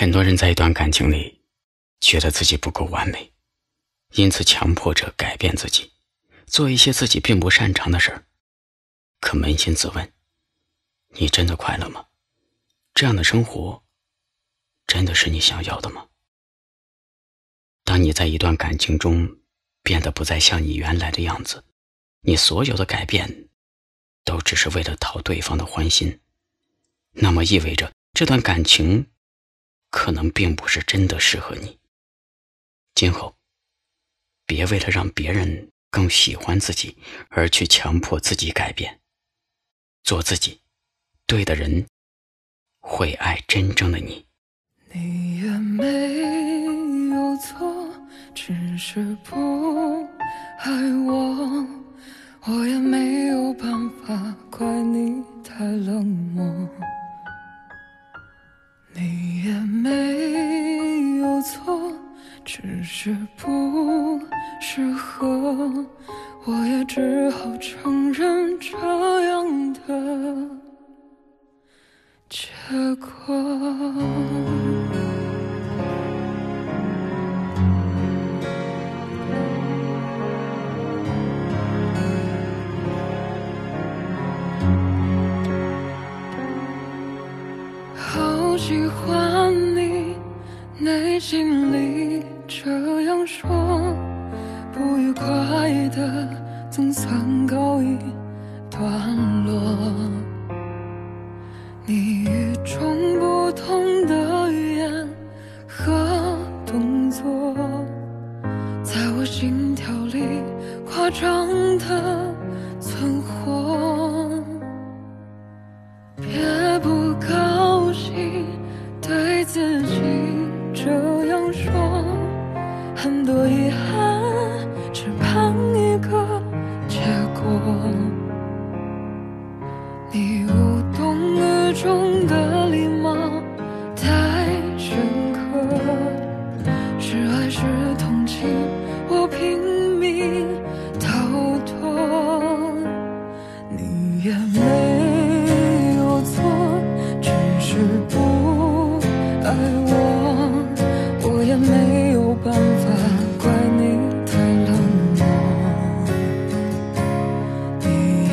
很多人在一段感情里，觉得自己不够完美，因此强迫着改变自己，做一些自己并不擅长的事儿。可扪心自问，你真的快乐吗？这样的生活，真的是你想要的吗？当你在一段感情中变得不再像你原来的样子，你所有的改变，都只是为了讨对方的欢心，那么意味着这段感情。可能并不是真的适合你。今后，别为了让别人更喜欢自己而去强迫自己改变。做自己，对的人会爱真正的你。你也没有错，只是不爱我，我也没有办法怪你太冷漠。只是不适合，我也只好承认这样的结果。好喜欢你，内心里的总算告一段落。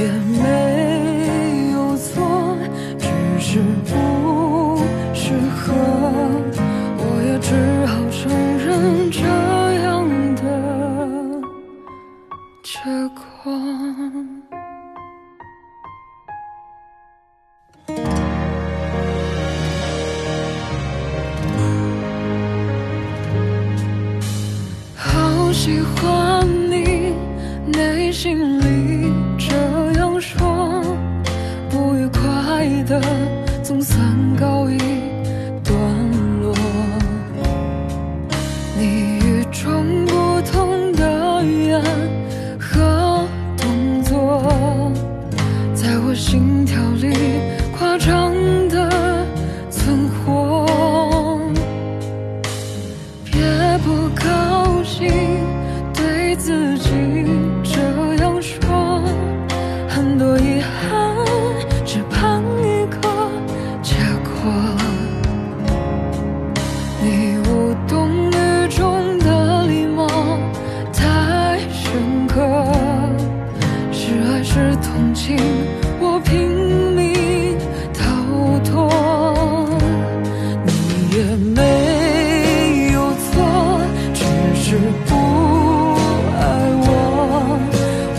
也没有错，只是不适合，我也只好承认这样的结果。好喜欢你，内心的总算告一段落。你与众不同的语言和动作，在我心跳里夸张的存活。别不情我拼命逃脱你也没有错只是不爱我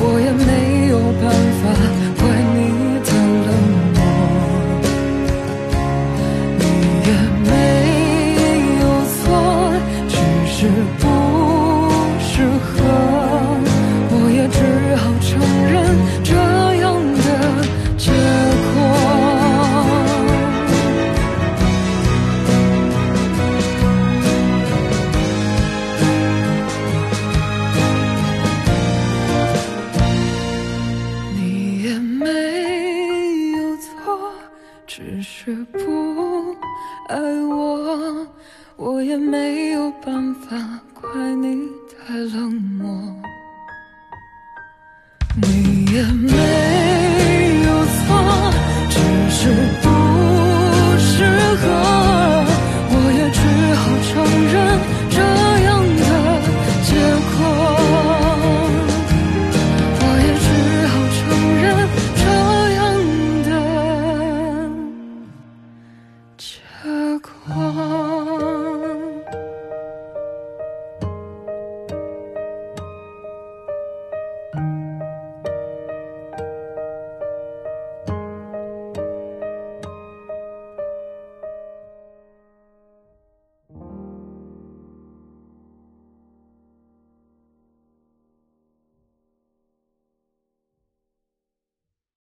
我也没有办法怪你太冷漠你也没有错只是不是不爱我我也没有办法怪你太冷漠。你也没有错只是